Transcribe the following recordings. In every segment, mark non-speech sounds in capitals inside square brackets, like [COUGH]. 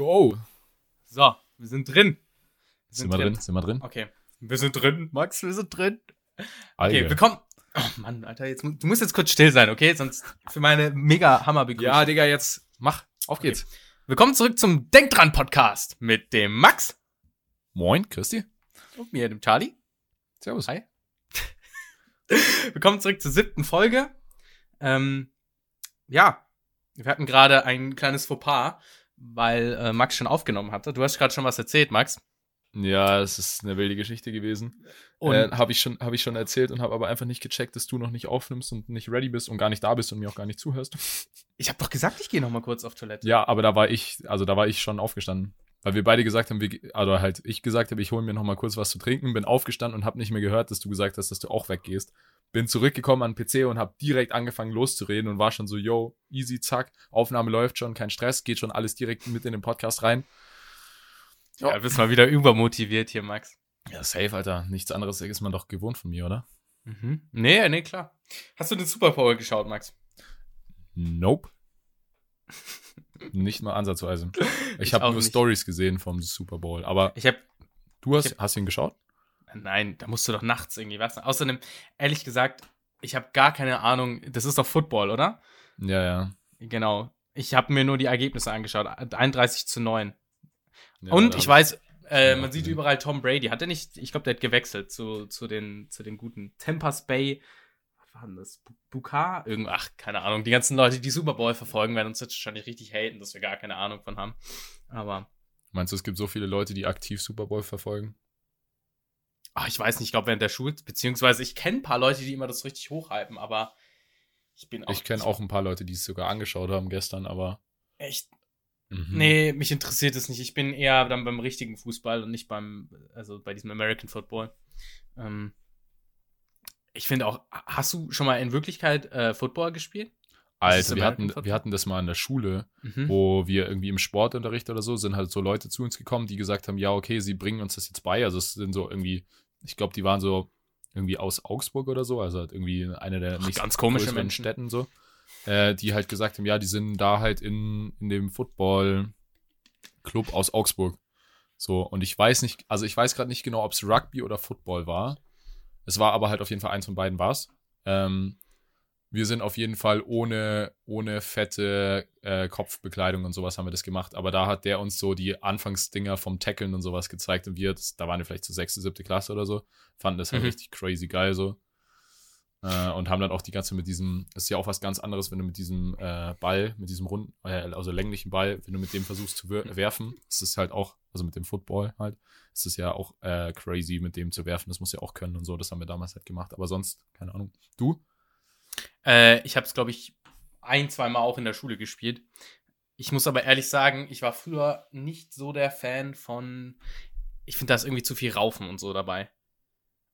Go. So, wir sind drin. Wir Sind, wir drin? Sind wir drin? Okay. Wir sind drin, Max, wir sind drin. Okay, Alge. willkommen. Oh Mann, Alter, jetzt, du musst jetzt kurz still sein, okay? Sonst für meine mega hammer Ja, Digga, jetzt mach. Auf Okay. geht's. Willkommen zurück zum Denk dran Podcast mit dem Max Moin, Christi. und mir, dem Charlie. Servus. Hi. [LAUGHS] Willkommen zurück zur siebten Folge. Ähm, ja, wir hatten gerade ein kleines Fauxpas, weil äh, Max schon aufgenommen hatte. Du hast gerade schon was erzählt, Max. Ja, es ist eine wilde Geschichte gewesen. Und äh, habe ich, schon- hab ich schon erzählt und habe aber einfach nicht gecheckt, dass du noch nicht aufnimmst und nicht ready bist und gar nicht da bist und mir auch gar nicht zuhörst. ich habe doch gesagt, ich gehe noch mal kurz auf Toilette. Ja, aber da war ich, also da war ich schon aufgestanden. Weil wir beide gesagt haben, wir, also halt ich gesagt habe, ich hole mir noch mal kurz was zu trinken, bin aufgestanden und habe nicht mehr gehört, dass du gesagt hast, dass du auch weggehst. Bin zurückgekommen an den PC und habe direkt angefangen loszureden und war schon so, yo, easy, zack, Aufnahme läuft schon, kein Stress, geht schon alles direkt mit in den Podcast rein. Ja, bist mal wieder übermotiviert hier, Max. Ja, safe, Alter. Nichts anderes ist man doch gewohnt von mir, oder? Mhm. Nee, nee, klar. Hast du den Super Bowl geschaut, Max? Nope. [LAUGHS] nicht mal ansatzweise. [LAUGHS] Ich, Ich habe nur. Stories gesehen vom Super Bowl. Aber Ich habe du hast, Ich hast du ihn geschaut? Nein, da musst du doch nachts irgendwie was. Außerdem, ehrlich gesagt, ich habe gar keine Ahnung. Das ist doch Football, oder? Ja, ja. Genau. Ich habe mir nur die Ergebnisse angeschaut. 31 zu 9. ja Und ich hab weiß, äh, man sieht gesehen. überall Tom Brady. Hat er nicht, ich glaube, der hat gewechselt zu, zu, den, zu den guten Tampa's Bay. Was war denn das? Bu- Bukar? Irgend, ach, keine Ahnung. Die ganzen Leute, die Super Bowl verfolgen, werden uns jetzt wahrscheinlich richtig haten, dass wir gar keine Ahnung von haben. Aber Meinst du, es gibt so viele Leute, die aktiv Super Bowl verfolgen? ach, ich weiß nicht, ich glaube, während der Schule, beziehungsweise ich kenne ein paar Leute, die immer das richtig hochhypen, aber ich bin auch. Ich kenne auch ein paar Leute, die es sogar angeschaut haben gestern, aber. Echt Mhm. Nee, mich interessiert es nicht. Ich bin eher dann beim richtigen Fußball und nicht beim, also bei diesem American Football. Ähm, ich finde auch, hast du schon mal in Wirklichkeit äh, Football gespielt? Alter, wir hatten, Football? wir hatten das mal in der Schule, Mhm. wo wir irgendwie im Sportunterricht oder so, sind halt so Leute zu uns gekommen, die gesagt haben, ja, okay, sie bringen uns das jetzt bei. Also es sind so irgendwie, ich glaube, die waren so irgendwie aus Augsburg oder so, also halt irgendwie eine der Ach, nicht ganz komische größeren Menschen. Städten so, äh, die halt gesagt haben, ja, die sind da halt in, in dem Football-Club aus Augsburg. So, und ich weiß nicht, also ich weiß gerade nicht genau, ob es Rugby oder Football war. Es war aber halt auf jeden Fall eins von beiden war's. Ähm, wir sind auf jeden Fall ohne, ohne fette äh, Kopfbekleidung und sowas haben wir das gemacht. Aber da hat der uns so die Anfangsdinger vom Tackeln und sowas gezeigt und wir, das, da waren wir vielleicht so sechste, siebte Klasse oder so, fanden das halt Mhm. richtig crazy geil so. Äh, und haben dann auch die ganze mit diesem, das ist ja auch was ganz anderes, wenn du mit diesem äh, Ball, mit diesem runden, äh, also länglichen Ball, wenn du mit dem versuchst zu wer- werfen, ist es halt auch, also mit dem Football halt, ist es ja auch äh, crazy, mit dem zu werfen. Das muss ja auch können und so. Das haben wir damals halt gemacht. Aber sonst, keine Ahnung. Du? Äh, ich habe es, glaube ich, ein, zwei Mal auch in der Schule gespielt. Ich muss aber ehrlich sagen, ich war früher nicht so der Fan von. Ich finde, da ist irgendwie zu viel Raufen und so dabei.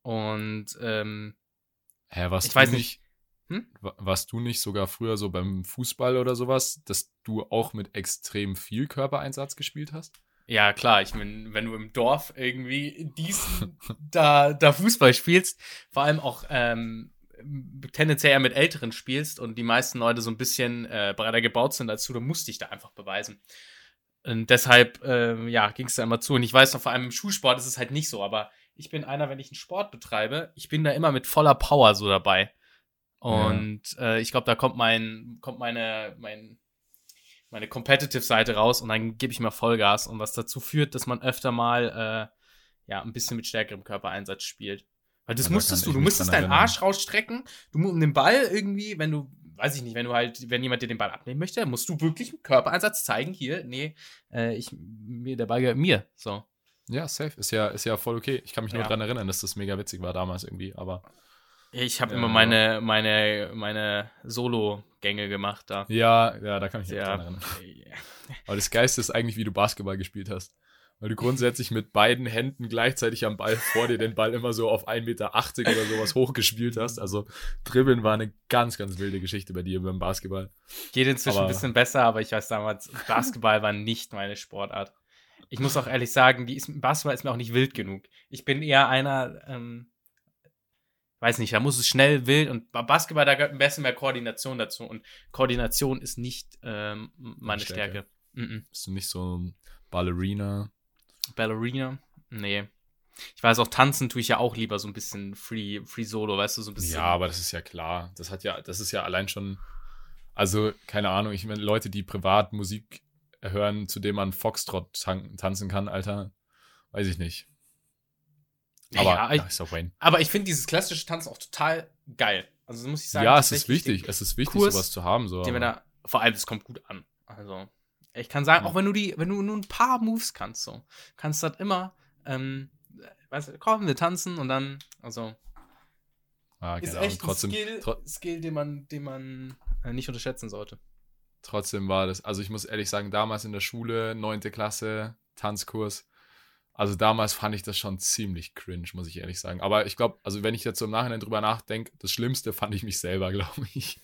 Und ähm, Hä, was Ich weiß nicht. Hm? wa- Warst du nicht sogar früher so beim Fußball oder sowas, dass du auch mit extrem viel Körpereinsatz gespielt hast? Ja, klar, ich meine, wenn du im Dorf irgendwie dies, [LAUGHS] da, da Fußball spielst, vor allem auch ähm, tendenziell eher mit Älteren spielst und die meisten Leute so ein bisschen äh, breiter gebaut sind als du, dann musst dich da einfach beweisen. Und deshalb, ähm, ja, ging es da immer zu. Und ich weiß noch, vor allem im Schulsport ist es halt nicht so, aber ich bin einer, wenn ich einen Sport betreibe, ich bin da immer mit voller Power so dabei. Und äh, ich glaube, da kommt mein, kommt meine, mein, meine Competitive-Seite raus und dann gebe ich mal Vollgas und was dazu führt, dass man öfter mal äh, ja ein bisschen mit stärkerem Körpereinsatz spielt. Weil das Ja, musstest du, du musstest deinen erinnern. Arsch rausstrecken, du um den Ball irgendwie, wenn du, weiß ich nicht, wenn du halt, wenn jemand dir den Ball abnehmen möchte, musst du wirklich mit Körpereinsatz zeigen, hier, nee, äh, ich, mir, der Ball gehört mir, so. Ja, safe. Ist ja, ist ja voll okay. Ich kann mich nur Ja. dran erinnern, dass das mega witzig war damals irgendwie, aber. Ich habe Ja, immer meine, meine, meine Solo-Gänge gemacht da. Ja, ja, da kann ich mich Ja. dran erinnern. [LAUGHS] Aber das Geiste ist eigentlich, wie du Basketball gespielt hast. Weil du grundsätzlich mit beiden Händen gleichzeitig am Ball vor dir den Ball immer so auf 1,80 Meter oder sowas [LAUGHS] hochgespielt hast. Also Dribbeln war eine ganz, ganz wilde Geschichte bei dir beim Basketball. Geht inzwischen Aber- ein bisschen besser, aber ich weiß damals, Basketball war nicht meine Sportart. Ich muss auch ehrlich sagen, die ist, Basketball ist mir auch nicht wild genug. Ich bin eher einer, ähm, weiß nicht, da muss es schnell wild und bei Basketball, da gehört ein bisschen mehr Koordination dazu und Koordination ist nicht ähm, meine Stärke. Stärke. Mhm. Bist du nicht so ein Ballerina? Ballerina? Nee. Ich weiß auch, tanzen tue ich ja auch lieber so ein bisschen Free, Free Solo, weißt du, so ein bisschen. Ja, aber das ist ja klar. Das hat ja, das ist ja allein schon. Also, keine Ahnung, ich meine, Leute, die privat Musik hören, zu dem man Foxtrot tan tanzen kann, Alter, weiß ich nicht. Aber ja, ich, ist Wayne. aber ich finde dieses klassische Tanzen auch total geil. Also muss ich sagen. Ja, es ist wichtig. Es ist wichtig, Kurs, sowas zu haben. So. Da, vor allem, es kommt gut an. Also, ich kann sagen, Ja. auch wenn du die, wenn du nur ein paar Moves kannst, so, kannst du das immer, ähm, weißt du, komm, wir tanzen und dann, also, ah, ist Ahnung, echt trotzdem, ein Skill, tro Skill, den man, den man äh, nicht unterschätzen sollte. Trotzdem war das, also ich muss ehrlich sagen, damals in der Schule, neunte Klasse, Tanzkurs, also damals fand ich das schon ziemlich cringe, muss ich ehrlich sagen. Aber ich glaube, also wenn ich jetzt so im Nachhinein drüber nachdenke, das Schlimmste fand ich mich selber, [LAUGHS] glaube ich.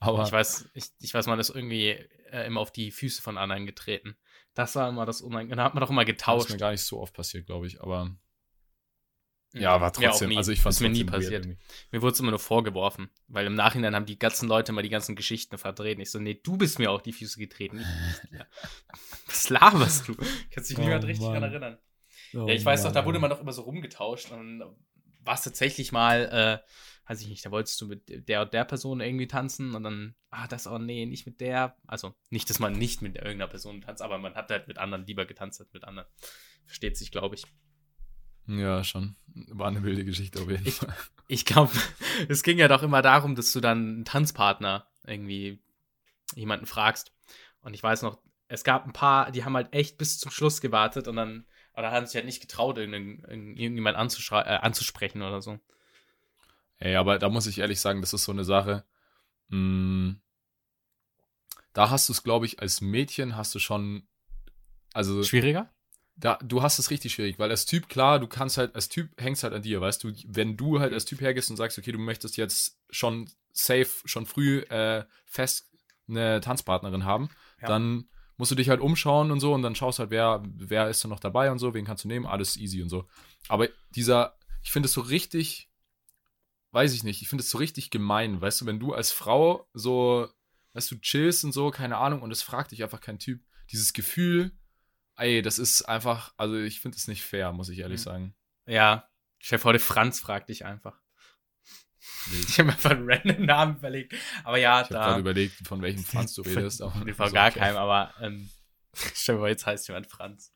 Aber Ich weiß, ich, ich weiß, man ist irgendwie äh, immer auf die Füße von anderen getreten. Das war immer das Unangenehme. Da hat man doch immer das ist getauscht. mir gar nicht so oft passiert, glaube ich. Aber. Ja, war auch trotzdem, nie. also ich fand ist mir nie passiert. Mir wurde es immer nur vorgeworfen, weil im Nachhinein haben die ganzen Leute mal die ganzen Geschichten verdreht. Ich so, nee, du bist mir auf die Füße getreten. ich. [LAUGHS] Was laberst du? Kannst dich Oh, niemand richtig Mann. daran erinnern. Oh, ja, ich weiß doch, da wurde man doch immer so rumgetauscht und dann war es tatsächlich mal, äh, weiß ich nicht, da wolltest du mit der und der Person irgendwie tanzen und dann, ah, das, oh nee, nicht mit der. Also nicht, dass man nicht mit irgendeiner Person tanzt, aber man hat halt mit anderen lieber getanzt als mit anderen. Versteht sich, glaube ich. Ja, schon. War eine wilde Geschichte auf jeden Ich- Fall. Ich glaube, [LAUGHS] es ging ja doch immer darum, dass du dann einen Tanzpartner irgendwie jemanden fragst. Und ich weiß noch, es gab ein paar, die haben halt echt bis zum Schluss gewartet und dann, oder haben sich halt nicht getraut, irgendjemand äh, anzusprechen oder so. Ey, aber da muss ich ehrlich sagen, das ist so eine Sache. Mh, da hast du es, glaube ich, als Mädchen hast du schon, also Schwieriger? Da, du hast es richtig schwierig, weil als Typ, klar, du kannst halt, als Typ hängst halt an dir, weißt du, wenn du halt als Typ hergehst und sagst, okay, du möchtest jetzt schon safe, schon früh äh, fest eine Tanzpartnerin haben, Ja. dann musst du dich halt umschauen und so und dann schaust halt, wer, wer ist da noch dabei und so, wen kannst du nehmen, alles easy und so. Aber dieser, ich finde es so richtig, weiß ich nicht, ich finde es so richtig gemein, weißt du, wenn du als Frau so, weißt du, chillst und so, keine Ahnung, und es fragt dich einfach kein Typ, dieses Gefühl, ey, das ist einfach, also ich finde es nicht fair, muss ich ehrlich Mhm. sagen. Ja. Vor, der Franz fragt dich einfach. Ich habe mir einfach einen random Namen überlegt. Aber ja, Ich habe da. gerade überlegt, von welchem Franz du redest. Aber Nee, von gar keinem, aber ähm, stell dir vor, jetzt heißt jemand Franz.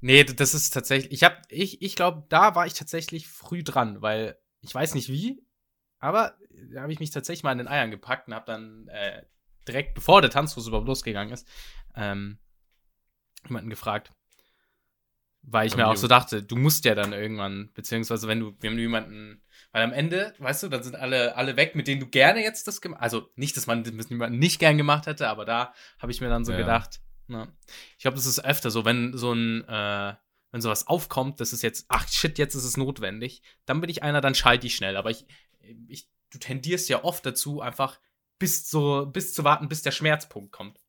Nee, das ist tatsächlich, ich hab, ich, ich glaube, da war ich tatsächlich früh dran, weil ich weiß nicht wie, aber da habe ich mich tatsächlich mal in den Eiern gepackt und habe dann äh, direkt, bevor der Tanzkurs überhaupt losgegangen ist, ähm, jemanden gefragt. Weil ich mir auch so dachte, du musst ja dann irgendwann, beziehungsweise wenn du, wenn du jemanden, weil am Ende, weißt du, dann sind alle, alle weg, mit denen du gerne jetzt das gemacht, also nicht, dass man das mit jemandem nicht gern gemacht hätte, aber da habe ich mir dann so Ja. gedacht, na, ich glaube, das ist öfter so, wenn so ein, äh, wenn sowas aufkommt, das ist jetzt, ach shit, jetzt ist es notwendig, dann bin ich einer, dann schalte ich schnell, aber ich, ich, du tendierst ja oft dazu, einfach bis so, bis zu warten, bis der Schmerzpunkt kommt.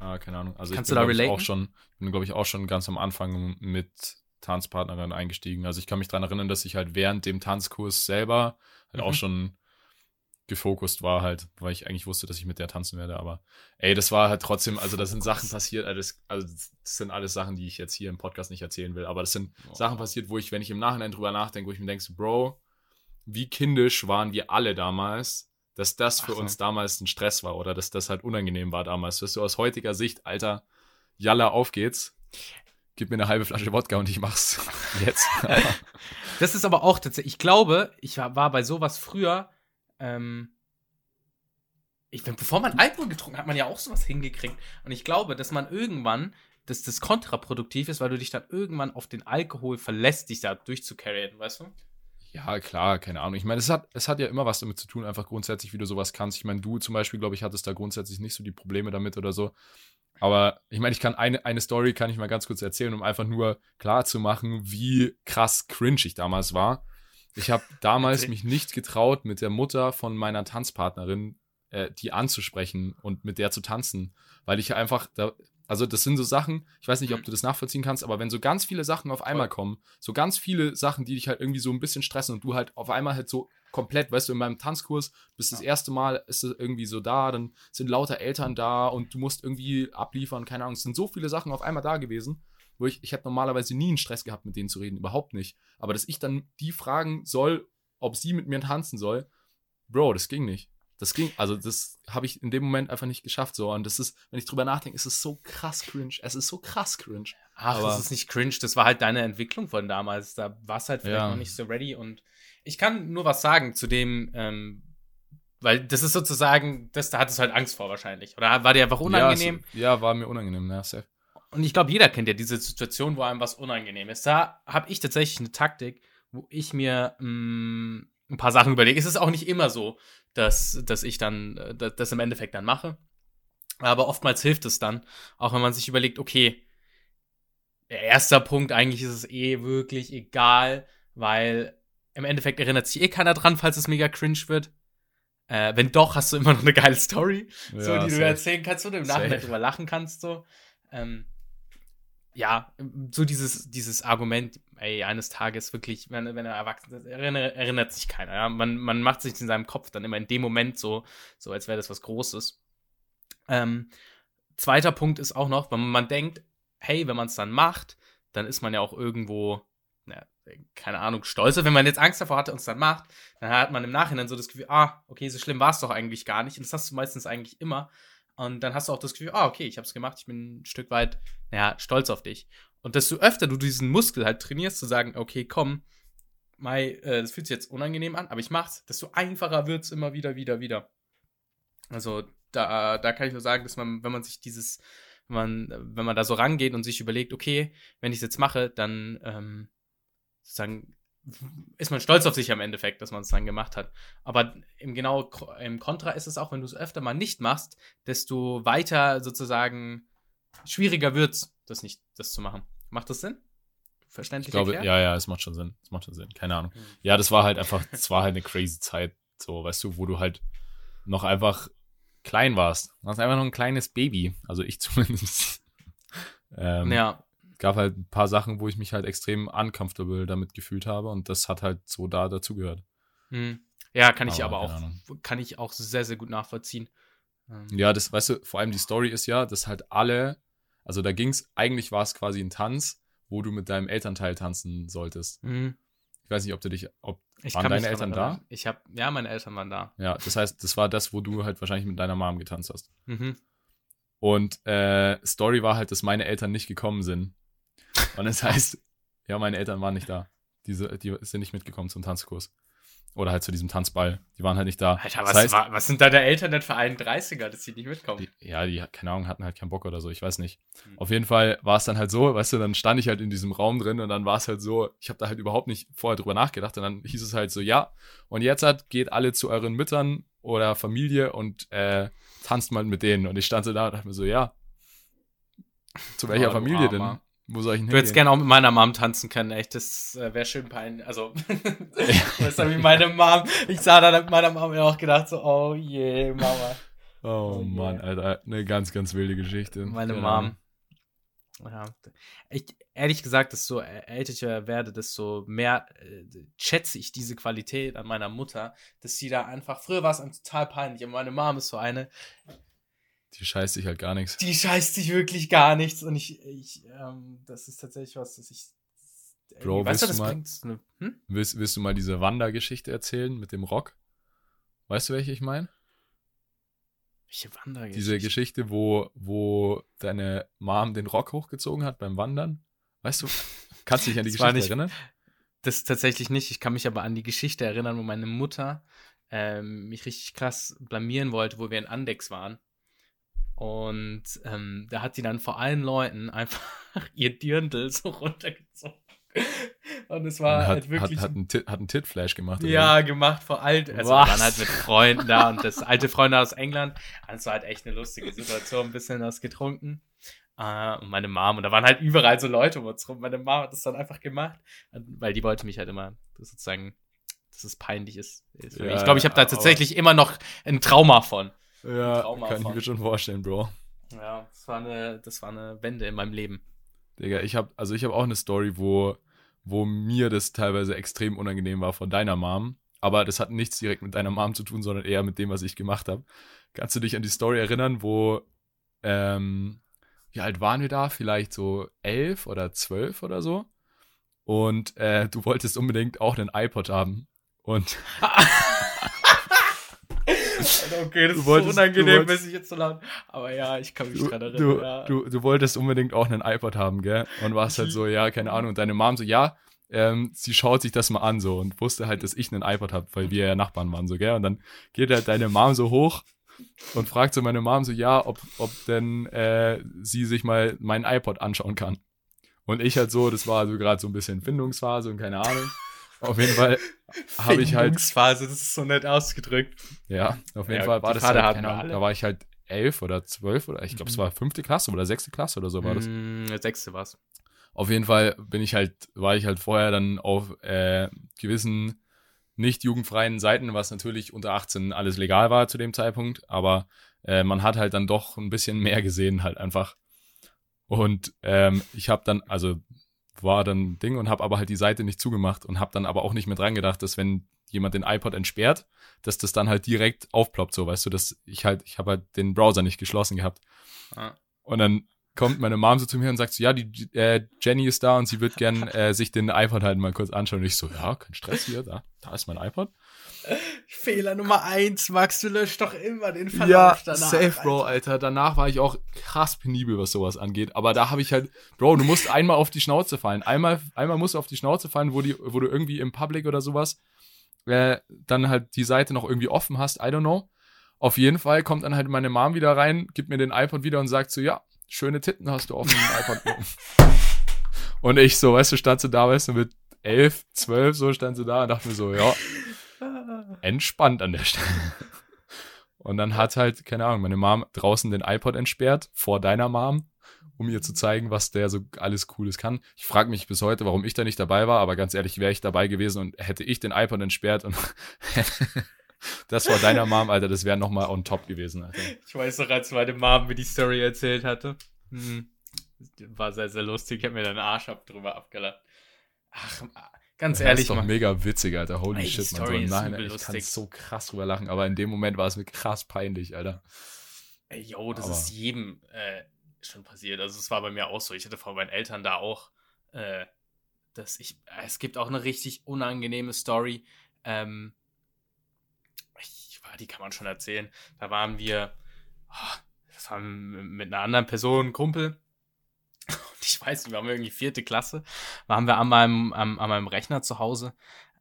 Ah, keine Ahnung. Also Kannst ich du da bin, ich, auch relaten? schon, ich bin, glaube ich, auch schon ganz am Anfang mit Tanzpartnerin eingestiegen. Also ich kann mich daran erinnern, dass ich halt während dem Tanzkurs selber halt auch Mhm. schon gefokust war halt, weil ich eigentlich wusste, dass ich mit der tanzen werde. Aber ey, das war halt trotzdem, also da sind Sachen passiert, also das, also das sind alles Sachen, die ich jetzt hier im Podcast nicht erzählen will. Aber das sind Boah. Sachen passiert, wo ich, wenn ich im Nachhinein drüber nachdenke, wo ich mir denke, so, Bro, wie kindisch waren wir alle damals, dass das für Ach uns damals ein Stress war oder dass das halt unangenehm war damals. Weißt du, aus heutiger Sicht, Alter, Jalla, auf geht's. Gib mir eine halbe Flasche Wodka und ich mach's [LAUGHS] jetzt. [LAUGHS] Das ist aber auch tatsächlich, ich glaube, ich war, bei sowas früher, ähm, ich, bevor man Alkohol getrunken hat, hat man ja auch sowas hingekriegt. Und ich glaube, dass man irgendwann, dass das kontraproduktiv ist, weil du dich dann irgendwann auf den Alkohol verlässt, dich da durchzucarryen, weißt du? Ja, klar, keine Ahnung. Ich meine, es hat, es hat ja immer was damit zu tun, einfach grundsätzlich, wie du sowas kannst. Ich meine, du zum Beispiel, glaube ich, hattest da grundsätzlich nicht so die Probleme damit oder so. Aber ich meine, ich kann eine, eine Story kann ich mal ganz kurz erzählen, um einfach nur klar zu machen, wie krass cringe ich damals war. Ich habe [LAUGHS] damals Erzähl. mich nicht getraut, mit der Mutter von meiner Tanzpartnerin äh, die anzusprechen und mit der zu tanzen, weil ich einfach da, also das sind so Sachen, ich weiß nicht, ob Mhm. du das nachvollziehen kannst, aber wenn so ganz viele Sachen auf einmal kommen, so ganz viele Sachen, die dich halt irgendwie so ein bisschen stressen und du halt auf einmal halt so komplett, weißt du, in meinem Tanzkurs bist das erste Mal, ist es irgendwie so da, dann sind lauter Eltern da und du musst irgendwie abliefern, keine Ahnung. Es sind so viele Sachen auf einmal da gewesen, wo ich, ich hätte normalerweise nie einen Stress gehabt, mit denen zu reden, überhaupt nicht. Aber dass ich dann die fragen soll, ob sie mit mir tanzen soll, Bro, das ging nicht. Das ging, also das habe ich in dem Moment einfach nicht geschafft so. Und das ist, wenn ich drüber nachdenke, ist es so krass cringe. Es ist so krass cringe. Ach, Aber- das ist nicht cringe, das war halt deine Entwicklung von damals. Da warst halt vielleicht Ja. noch nicht so ready. Und ich kann nur was sagen zu dem, ähm, weil das ist sozusagen, das, da hattest du halt Angst vor wahrscheinlich. Oder war dir einfach unangenehm? Ja, es, ja war mir unangenehm, ja, safe. Und ich glaube, jeder kennt ja diese Situation, wo einem was unangenehm ist. Da habe ich tatsächlich eine Taktik, wo ich mir mh, ein paar Sachen überlege. Es ist auch nicht immer so, dass, dass ich dann äh, das, das im Endeffekt dann mache. Aber oftmals hilft es dann, auch wenn man sich überlegt, okay, erster Punkt, eigentlich ist es eh wirklich egal, weil im Endeffekt erinnert sich eh keiner dran, falls es mega cringe wird. Äh, wenn doch, hast du immer noch eine geile Story so, Ja, die du safe. erzählen kannst, du im Nachhinein drüber lachen kannst, so. Ähm, ja, so dieses, dieses Argument, ey, eines Tages wirklich, wenn, wenn er erwachsen ist, erinnert, erinnert sich keiner. Ja? Man, man macht sich in seinem Kopf dann immer in dem Moment so, so als wäre das was Großes. Ähm, zweiter Punkt ist auch noch, wenn man denkt, hey, wenn man es dann macht, dann ist man ja auch irgendwo, na, keine Ahnung, stolzer. Wenn man jetzt Angst davor hatte und es dann macht, dann hat man im Nachhinein so das Gefühl, ah, okay, so schlimm war es doch eigentlich gar nicht. Und das hast du meistens eigentlich immer. Und dann hast du auch das Gefühl, ah, okay, ich habe es gemacht, ich bin ein Stück weit, naja, stolz auf dich. Und desto öfter du diesen Muskel halt trainierst, zu sagen, okay, komm, Mai, äh, das fühlt sich jetzt unangenehm an, aber ich mach's, desto einfacher wird's immer wieder, wieder, wieder. Also da, da kann ich nur sagen, dass man, wenn man sich dieses, wenn man, wenn man da so rangeht und sich überlegt, okay, wenn ich es jetzt mache, dann ähm, sozusagen ist man stolz auf sich am Endeffekt, dass man es dann gemacht hat. Aber im genau im Kontra ist es auch, wenn du es öfter mal nicht machst, desto weiter sozusagen schwieriger wird's, das nicht, das zu machen. Macht das Sinn? Verständlich Ich glaube, erklärt? ja, ja, es macht schon Sinn. Es macht schon Sinn. Keine Ahnung. Mhm. Ja, das war halt einfach, es war halt eine crazy Zeit, so, weißt du, wo du halt noch einfach klein warst. Du warst einfach noch ein kleines Baby. Also ich [LAUGHS] zumindest. ähm, Ja, gab halt ein paar Sachen, wo ich mich halt extrem uncomfortable damit gefühlt habe und das hat halt so da dazugehört. Hm. Ja, kann ich aber, Aber auch, Ahnung. kann ich auch sehr, sehr gut nachvollziehen. Ähm, Ja, das, weißt du, vor allem die Story ist ja, dass halt alle, also da ging's, eigentlich war es quasi ein Tanz, wo du mit deinem Elternteil tanzen solltest. hm. Ich weiß nicht, ob du dich, ob, Ich Waren deine Eltern da? Ich habe, ja, meine Eltern waren da. ja, das heißt, das war das, wo du halt wahrscheinlich mit deiner Mom getanzt hast. Mhm. Und äh, Story war halt, dass meine Eltern nicht gekommen sind. Und das heißt, ja, meine Eltern waren nicht da. Diese, die sind nicht mitgekommen zum Tanzkurs. Oder halt zu diesem Tanzball. Die waren halt nicht da. Alter, das was, heißt, wa- was sind deine Eltern denn für einen 30er, dass die nicht mitkommen? die, ja, die, keine Ahnung, hatten halt keinen Bock oder so, ich weiß nicht. Hm. Auf jeden Fall war es dann halt so, weißt du, dann stand ich halt in diesem Raum drin und dann war es halt so, ich habe da halt überhaupt nicht vorher drüber nachgedacht und dann hieß es halt so, ja, und jetzt halt geht alle zu euren Müttern oder Familie und äh, tanzt mal mit denen. Und ich stand so da und dachte mir so, ja, zu welcher Oh, Familie denn? Wo soll ich denn Du hättest hingehen? gerne auch mit meiner Mom tanzen können, echt. Das wäre schön peinlich. Also, weißt du, wie meine Mom, ich sah da mit meiner Mom mir auch gedacht, so, oh je, Mama. [LAUGHS] Oh, Oh, Mann, yeah. Alter, eine ganz, ganz wilde Geschichte. Meine Keine Mom. Ahnung. Ja. Ich, ehrlich gesagt, desto älter ich werde, desto mehr äh, schätze ich diese Qualität an meiner Mutter, dass sie da einfach, früher war es einem total peinlich, aber meine Mom ist so eine, Die scheißt sich halt gar nichts. die scheißt sich wirklich gar nichts und ich, ich ähm, das ist tatsächlich was, das ich. Bro, weißt du, willst das du mal- bringt eine, hm? Willst, willst du mal diese Wandergeschichte erzählen mit dem Rock? Weißt du, welche ich meine? Welche Wandergeschichte? Diese Geschichte, wo, wo deine Mom den Rock hochgezogen hat beim Wandern. Weißt du, [LAUGHS] kannst du dich an die Geschichte nicht- erinnern? Das tatsächlich nicht. Ich kann mich aber an die Geschichte erinnern, wo meine Mutter ähm, mich richtig krass blamieren wollte, wo wir in Andex waren. Und ähm, da hat sie dann vor allen Leuten einfach [LAUGHS] ihr Dirndl so runtergezogen. Und es war Und halt hat, wirklich hat, hat, einen Tit, hat einen Titflash gemacht. oder ja, gemacht vor allen, also wir Was? waren halt mit Freunden da und das [LAUGHS] alte Freunde aus England. Das war halt echt eine lustige Situation, ein bisschen was getrunken. Äh, und meine Mom, und da waren halt überall so Leute um uns rum. Meine Mom hat das dann einfach gemacht, weil die wollte mich halt immer sozusagen, dass es peinlich ist. ist. Ja, ich glaube, ich habe da tatsächlich immer noch ein Trauma von. Ja, Trauma kann ich mir schon vorstellen, Bro. Ja, das war eine, das war eine Wende in meinem Leben. Digga, ich habe also ich habe auch eine Story, wo, wo mir das teilweise extrem unangenehm war von deiner Mom. aber das hat nichts direkt mit deiner Mom zu tun, sondern eher mit dem, was ich gemacht habe. Kannst du dich an die Story erinnern, wo, ähm, wie alt waren wir da? Vielleicht so elf oder zwölf oder so. Und äh, du wolltest unbedingt auch einen iPod haben. Und [LAUGHS] okay, das Du ist wolltest- so unangenehm, bis ich jetzt so laut. Aber ja, ich kann mich du, dran erinnern. du, ja. du, du wolltest unbedingt auch einen iPod haben, gell? Und warst halt so, ja, keine Ahnung. Und deine Mom so, ja, ähm, sie schaut sich das mal an so und wusste halt, dass ich einen iPod habe, weil wir ja Nachbarn waren so, gell? Und dann geht halt deine Mom so hoch und fragt so meine Mom so, ja, ob, ob denn äh, sie sich mal meinen iPod anschauen kann. Und ich halt so, das war so gerade so ein bisschen Findungsphase und keine Ahnung. Auf jeden Fall [LAUGHS] habe ich halt Findungsphase, das ist so nett ausgedrückt. ja, auf jeden Ja, Fall war das Vater halt, keine Ahnung, da war ich halt elf oder zwölf oder ich glaube, es Mhm. war fünfte Klasse oder sechste Klasse oder so war das. Mm, sechste war's. Auf jeden Fall bin ich halt, war ich halt vorher dann auf äh, gewissen nicht jugendfreien Seiten, was natürlich unter 18 alles legal war zu dem Zeitpunkt, aber äh, man hat halt dann doch ein bisschen mehr gesehen halt einfach. Und ähm, ich habe dann, also war dann ein Ding und habe aber halt die Seite nicht zugemacht und habe dann aber auch nicht mehr dran gedacht, dass wenn jemand den iPod entsperrt, dass das dann halt direkt aufploppt, so weißt du, dass ich halt, ich habe halt den Browser nicht geschlossen gehabt. Ah. Und dann kommt meine Mom so zu mir und sagt so, ja, die äh, Jenny ist da und sie wird gern [LAUGHS] äh, sich den iPod halt mal kurz anschauen. Und ich so, ja, kein Stress hier, da, da ist mein iPod. Fehler Nummer eins, Max, du löscht doch immer den ja, Verlauf danach. safe, Bro, Alter. Danach war ich auch krass penibel, was sowas angeht. Aber da habe ich halt, Bro, du musst einmal auf die Schnauze fallen. Einmal, einmal musst du auf die Schnauze fallen, wo, die, wo du irgendwie im Public oder sowas äh, dann halt die Seite noch irgendwie offen hast. I don't know. Auf jeden Fall kommt dann halt meine Mom wieder rein, gibt mir den iPod wieder und sagt so, ja, schöne Titten hast du auf dem [LAUGHS] iPod. und ich so, weißt du, stand so da, weißt du, mit elf, zwölf, so stand so da und dachte mir so, ja, [LAUGHS] entspannt an der Stelle. Und dann hat halt, keine Ahnung, meine Mom draußen den iPod entsperrt vor deiner Mom, um ihr zu zeigen, was der so alles Cooles kann. Ich frage mich bis heute, warum ich da nicht dabei war, aber ganz ehrlich, wäre ich dabei gewesen und hätte ich den iPod entsperrt und [LAUGHS] das war deiner Mom, Alter, das wäre nochmal on top gewesen, Alter. Ich weiß noch, als meine Mom mir die Story erzählt hatte. Hm. War sehr, sehr lustig. Ich habe mir den Arsch ab drüber abgelacht. Ach, ganz Das ehrlich, ist doch mega witzig, Alter. Holy Ey, die shit, man. So Nachhinein, übel ich kann so krass drüber lachen, aber in dem Moment war es mir krass peinlich, Alter. Ey, yo, das Aber- ist jedem äh, schon passiert. Also es war bei mir auch so. Ich hatte vor meinen Eltern da auch, äh, dass ich, äh, es gibt auch eine richtig unangenehme Story. Ähm, ich, die kann man schon erzählen. Da waren wir, oh, das war mit einer anderen Person, Kumpel. Ich weiß nicht, wir haben irgendwie vierte Klasse, waren wir an meinem, an, an meinem Rechner zu Hause.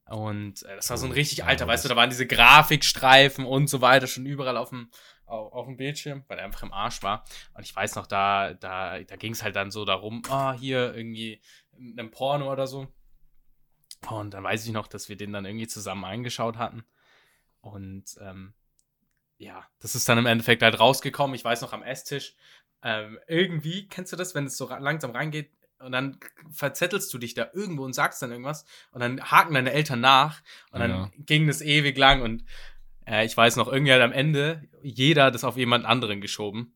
Und äh, das war so ein Oh, richtig alter, weißt du, da waren diese Grafikstreifen und so weiter schon überall auf dem, auf, auf dem Bildschirm, weil er einfach im Arsch war. Und ich weiß noch, da, da, da ging es halt dann so darum, ah, hier irgendwie ein Porno oder so. Und dann weiß ich noch, dass wir den dann irgendwie zusammen eingeschaut hatten. Und ähm, ja, das ist dann im Endeffekt halt rausgekommen. Ich weiß noch am Esstisch. Ähm, irgendwie, kennst du das, wenn es so langsam reingeht und dann verzettelst du dich da irgendwo und sagst dann irgendwas und dann haken deine Eltern nach und dann Ja. ging das ewig lang und äh, ich weiß noch, irgendwie hat am Ende jeder das auf jemand anderen geschoben.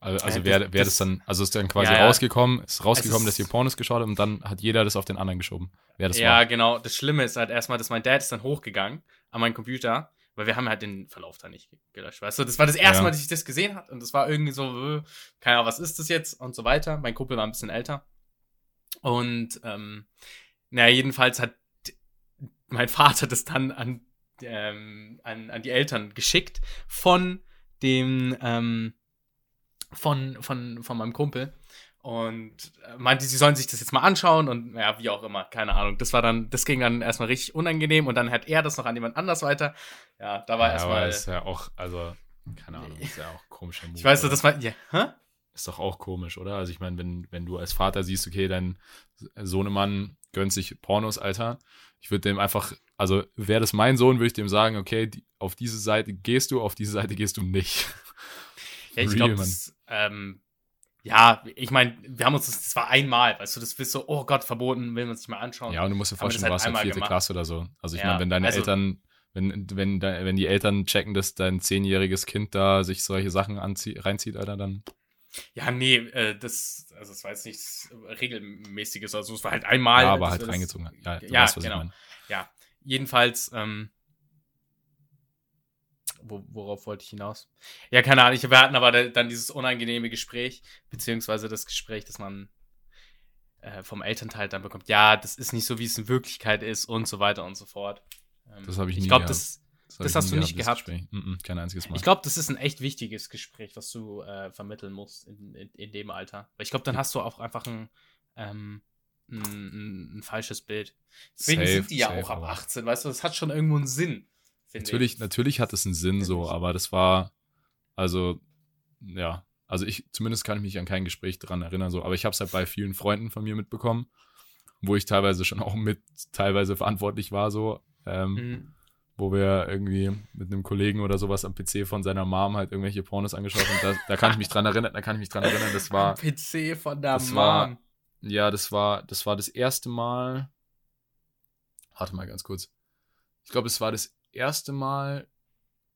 Also, also Äh, wäre das- das- das dann, also ist dann quasi Ja, rausgekommen, ist rausgekommen, ist- dass ihr Pornos geschaut habt und dann hat jeder das auf den anderen geschoben. Wer das ja, war. genau. Das Schlimme ist halt erstmal, dass mein Dad ist dann hochgegangen an meinen Computer, weil wir haben halt den Verlauf da nicht gelöscht. Weißt du, das war das erste Ja. Mal, dass ich das gesehen habe und das war irgendwie so, äh, keine Ahnung, was ist das jetzt und so weiter. Mein Kumpel war ein bisschen älter. Und ähm, naja, jedenfalls hat mein Vater das dann an, ähm, an, an die Eltern geschickt von dem, ähm, von, von, von meinem Kumpel und äh, meinte, sie sollen sich das jetzt mal anschauen und ja, wie auch immer, keine Ahnung. Das war dann, das ging dann erstmal richtig unangenehm und dann hat er das noch an jemand anders weiter. Ja, da war ja, aber erstmal. ist ja auch, also, keine Ahnung, ist ja auch komischer Move. Ich weiß, oder? das war. Ja, hä? ist doch auch komisch, oder? Also ich meine, wenn, wenn du als Vater siehst, okay, dein Sohnemann gönnt sich Pornos, Alter, ich würde dem einfach, also wäre das mein Sohn, würde ich dem sagen, okay, die, auf diese Seite gehst du, auf diese Seite gehst du nicht. Ja, ich glaube, ähm, ja, ich meine, wir haben uns das, das war einmal, weißt du, das bist so, oh Gott, verboten, will man sich mal anschauen. Ja, und du musst dir vorstellen, du halt warst halt vierte gemacht. Klasse oder so. Also ich Ja, meine, wenn deine also- Eltern, wenn, wenn, wenn die Eltern checken, dass dein zehnjähriges Kind da sich solche Sachen anzie reinzieht, Alter, dann. Ja, nee, äh, das, also es war jetzt nichts regelmäßiges, also es war halt einmal. ja, aber halt das- reingezogen. Ja, ja, weißt, genau. Ja, jedenfalls, ähm, wo, worauf wollte ich hinaus? Ja, keine Ahnung. Wir hatten aber dann dieses unangenehme Gespräch, beziehungsweise das Gespräch, das man äh, vom Elternteil dann bekommt. Ja, das ist nicht so, wie es in Wirklichkeit ist und so weiter und so fort. Ähm, das habe ich nie Ich glaube, das, das, das hast du nicht gehabt. Mm -mm, kein einziges Mal. Ich glaube, das ist ein echt wichtiges Gespräch, was du äh, vermitteln musst in, in, in, dem Alter. Weil ich glaube, dann hast du auch einfach ein, ähm, ein, ein, ein falsches Bild. Deswegen safe, sind die ja safe, auch ab 18, weißt du, das hat schon irgendwo einen Sinn. Natürlich, ich. natürlich hat es einen Sinn so, aber das war, also, ja, also ich, zumindest kann ich mich an kein Gespräch dran erinnern, so, aber ich habe es halt bei vielen Freunden von mir mitbekommen, wo ich teilweise schon auch mit teilweise verantwortlich war, so, ähm, mhm. wo wir irgendwie mit einem Kollegen oder sowas am PC von seiner Mom halt irgendwelche Pornos angeschaut haben. Da, da kann ich mich dran erinnern, da kann ich mich dran erinnern, das war. PC von der das Mom. War, ja, das war, das war das erste Mal. Warte mal ganz kurz. Ich glaube, es war das erste Mal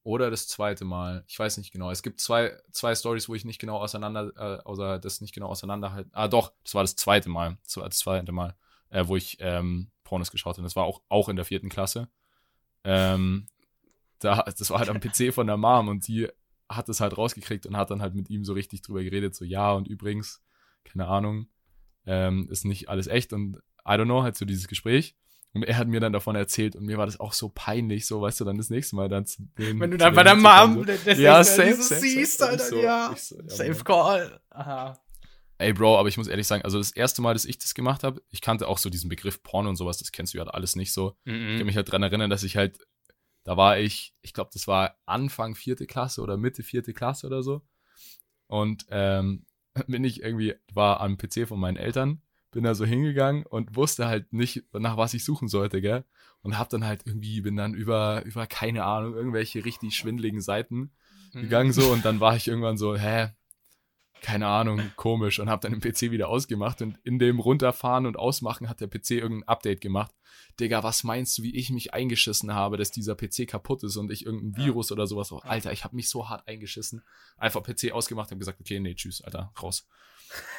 oder das zweite Mal. Ich weiß nicht genau. Es gibt zwei, zwei Stories, wo ich nicht genau auseinander, äh, außer das nicht genau auseinanderhalten. Ah, doch, das war das zweite Mal. Das war das zweite Mal, äh, wo ich ähm, Pornos geschaut habe. Das war auch, auch in der vierten Klasse. Ähm, da, das war halt am PC von der Mom und die hat es halt rausgekriegt und hat dann halt mit ihm so richtig drüber geredet, so ja und übrigens, keine Ahnung, ähm, ist nicht alles echt und I don't know, halt so dieses Gespräch. Und er hat mir dann davon erzählt und mir war das auch so peinlich, so, weißt du, dann das nächste Mal dann zu dem, Wenn du dann bei der Mom so. das ja, safe, so siehst, safe, Alter, so, ja. So, ja. Safe Call. Aha. Ey, Bro, aber ich muss ehrlich sagen, also das erste Mal, dass ich das gemacht habe, ich kannte auch so diesen Begriff Porno und sowas, das kennst du ja alles nicht so. Mhm. Ich kann mich halt dran erinnern, dass ich halt, da war ich, ich glaube, das war Anfang vierte Klasse oder Mitte vierte Klasse oder so. Und ähm, [LAUGHS] bin ich irgendwie, war am PC von meinen Eltern bin da so hingegangen und wusste halt nicht, nach was ich suchen sollte, gell? Und hab dann halt irgendwie, bin dann über, über, keine Ahnung, irgendwelche richtig schwindeligen Seiten mhm. gegangen so und dann war ich irgendwann so, hä, keine Ahnung, komisch und hab dann den PC wieder ausgemacht und in dem runterfahren und ausmachen hat der PC irgendein Update gemacht. Digga, was meinst du, wie ich mich eingeschissen habe, dass dieser PC kaputt ist und ich irgendein Virus oder sowas. Alter, ich hab mich so hart eingeschissen. Einfach PC ausgemacht und gesagt, okay, nee, tschüss, Alter, raus.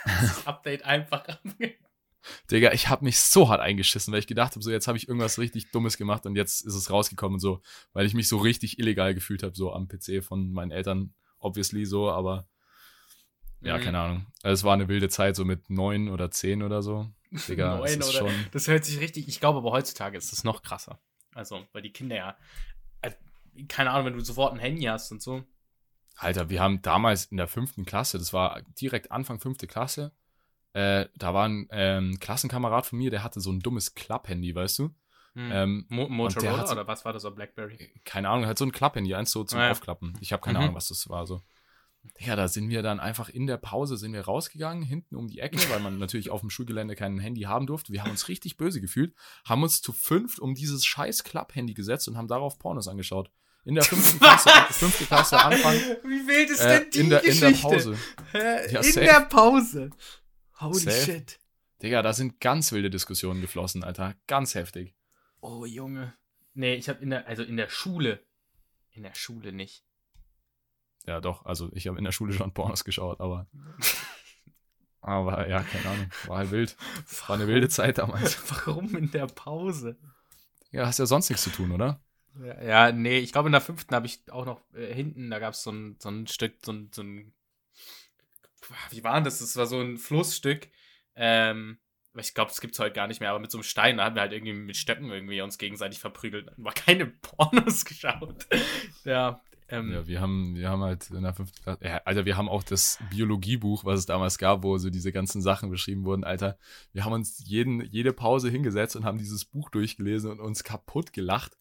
Das Update einfach [LAUGHS] Digga, ich habe mich so hart eingeschissen, weil ich gedacht habe, so jetzt habe ich irgendwas richtig Dummes gemacht und jetzt ist es rausgekommen so, weil ich mich so richtig illegal gefühlt habe, so am PC von meinen Eltern, obviously so, aber ja, mhm. keine Ahnung. Also, es war eine wilde Zeit, so mit neun oder zehn oder so. Digga, [LAUGHS] neun oder, schon das hört sich richtig, ich glaube aber heutzutage ist das noch krasser. Also, weil die Kinder ja, also, keine Ahnung, wenn du sofort ein Handy hast und so. Alter, wir haben damals in der fünften Klasse, das war direkt Anfang fünfte Klasse, äh, da war ein ähm, Klassenkamerad von mir, der hatte so ein dummes Klapp-Handy, weißt du? Hm. Ähm, Mo Motorola hat, oder was war das, oder Blackberry? Äh, keine Ahnung, halt so ein Klapp-Handy, eins so zum ah, ja. Aufklappen. Ich habe keine mhm. Ahnung, was das war so. Ja, da sind wir dann einfach in der Pause sind wir rausgegangen, hinten um die Ecke, weil man natürlich auf dem Schulgelände kein Handy haben durfte. Wir haben uns richtig böse gefühlt, haben uns zu fünft um dieses scheiß Klapp-Handy gesetzt und haben darauf Pornos angeschaut. In der fünften [LAUGHS] Klasse, fünfte Klasse Anfang. Wie wild ist denn die äh, in der, Geschichte? In der Pause. Ja, in der Pause. Holy Safe. shit. Digga, da sind ganz wilde Diskussionen geflossen, Alter. Ganz heftig. Oh, Junge. Nee, ich habe in der, also in der Schule. In der Schule nicht. Ja, doch. Also ich habe in der Schule schon Pornos geschaut, aber. [LAUGHS] aber ja, keine Ahnung. War halt wild. War eine wilde Zeit damals. [LAUGHS] Warum in der Pause? Ja, hast ja sonst nichts zu tun, oder? Ja, nee, ich glaube in der fünften habe ich auch noch äh, hinten, da gab es so ein, so ein Stück, so ein, so ein wie war das? Das war so ein Flussstück. Ähm, ich glaube, das es heute gar nicht mehr, aber mit so einem Stein, da haben wir halt irgendwie mit Stöcken irgendwie uns gegenseitig verprügelt. War keine [LAUGHS] Pornos geschaut. ja. Ähm, ja, wir haben, wir haben halt in der fünften Klasse, ja, Alter, wir haben auch das Biologiebuch, was es damals gab, wo so diese ganzen Sachen beschrieben wurden, Alter. Wir haben uns jeden, jede Pause hingesetzt und haben dieses Buch durchgelesen und uns kaputt gelacht.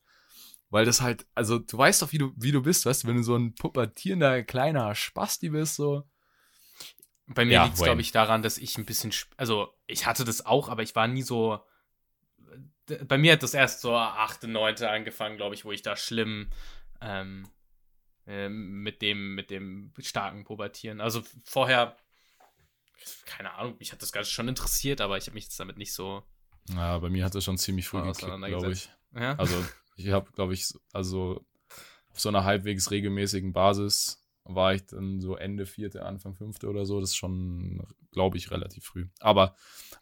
Weil das halt, also du weißt doch, wie du, wie du bist, weißt du, wenn du so ein pubertierender kleiner Spasti bist, so, bei mir ja, liegt es, glaube ich, daran, dass ich ein bisschen, also ich hatte das auch, aber ich war nie so. Bei mir hat das erst so 8., 9. angefangen, glaube ich, wo ich da schlimm ähm, äh, mit dem, mit dem starken Pubertieren. Also vorher, keine Ahnung, mich hat das Ganze schon interessiert, aber ich habe mich jetzt damit nicht so. Ja, bei mir hat das schon ziemlich früh geklickt, glaube ich. Ja? Also ich habe, glaube ich, also auf so einer halbwegs regelmäßigen Basis war ich dann so Ende vierte, Anfang fünfte oder so. Das ist schon, glaube ich, relativ früh. Aber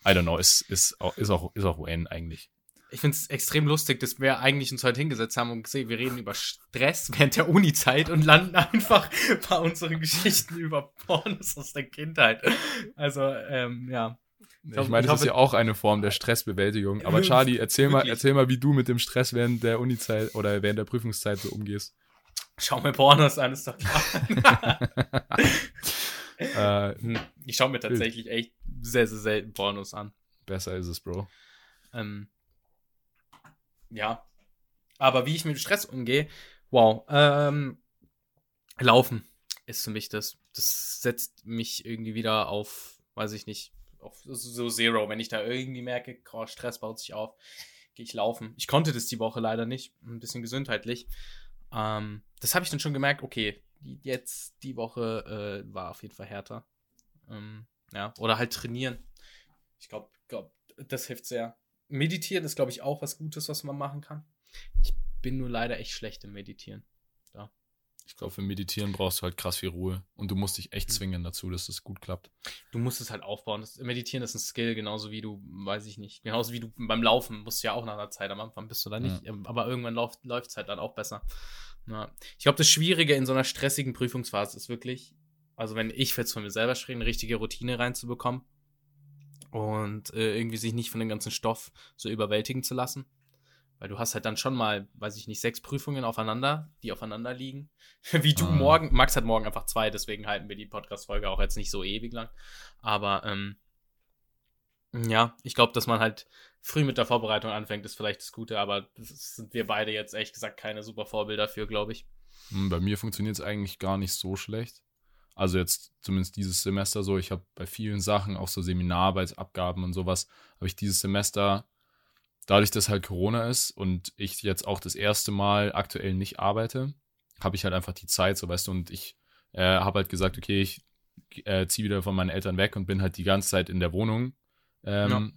I don't know, ist, ist, auch, ist, auch, ist auch UN eigentlich. Ich finde es extrem lustig, dass wir eigentlich uns heute hingesetzt haben und gesehen, wir reden über Stress während der Uni-Zeit und landen [LAUGHS] einfach bei unseren Geschichten über Pornos aus der Kindheit. Also, ähm, ja. Ich, ich meine, das ist ja auch eine Form der Stressbewältigung. [LAUGHS] Aber Charlie, erzähl mal, erzähl mal, wie du mit dem Stress während der Uni-Zeit oder während der Prüfungszeit so umgehst. Schau mir Pornos an, ist doch klar. [LAUGHS] äh, hm, ich schaue mir tatsächlich echt sehr, sehr selten Pornos an. Besser ist es, Bro. Ähm, ja. Aber wie ich mit Stress umgehe, wow. Ähm, Laufen ist für mich das. Das setzt mich irgendwie wieder auf, weiß ich nicht, auf so Zero. Wenn ich da irgendwie merke, oh, Stress baut sich auf, gehe ich laufen. Ich konnte das die Woche leider nicht, ein bisschen gesundheitlich. Ähm, das habe ich dann schon gemerkt, okay, jetzt die Woche äh, war auf jeden Fall härter. Ähm, ja, oder halt trainieren. Ich glaube, glaub, das hilft sehr. Meditieren ist, glaube ich, auch was Gutes, was man machen kann. Ich bin nur leider echt schlecht im Meditieren. Ich glaube, für Meditieren brauchst du halt krass viel Ruhe. Und du musst dich echt mhm. zwingen dazu, dass es gut klappt. Du musst es halt aufbauen. Das, Meditieren ist ein Skill, genauso wie du, weiß ich nicht, genauso wie du beim Laufen musst du ja auch nach einer Zeit. Am Anfang bist du da nicht. Ja. Aber irgendwann läuft es halt dann auch besser. Ja. Ich glaube, das Schwierige in so einer stressigen Prüfungsphase ist wirklich, also wenn ich jetzt von mir selber spreche, eine richtige Routine reinzubekommen und äh, irgendwie sich nicht von dem ganzen Stoff so überwältigen zu lassen. Weil du hast halt dann schon mal, weiß ich nicht, sechs Prüfungen aufeinander, die aufeinander liegen. [LAUGHS] Wie du ah. morgen. Max hat morgen einfach zwei, deswegen halten wir die Podcast-Folge auch jetzt nicht so ewig lang. Aber ähm, ja, ich glaube, dass man halt früh mit der Vorbereitung anfängt, ist vielleicht das Gute, aber das sind wir beide jetzt ehrlich gesagt keine super Vorbilder für, glaube ich. Hm, bei mir funktioniert es eigentlich gar nicht so schlecht. Also jetzt zumindest dieses Semester so. Ich habe bei vielen Sachen, auch so Seminararbeitsabgaben und sowas, habe ich dieses Semester, dadurch, dass halt Corona ist und ich jetzt auch das erste Mal aktuell nicht arbeite, habe ich halt einfach die Zeit, so weißt du, und ich äh, habe halt gesagt, okay, ich äh, ziehe wieder von meinen Eltern weg und bin halt die ganze Zeit in der Wohnung. Ähm, ja.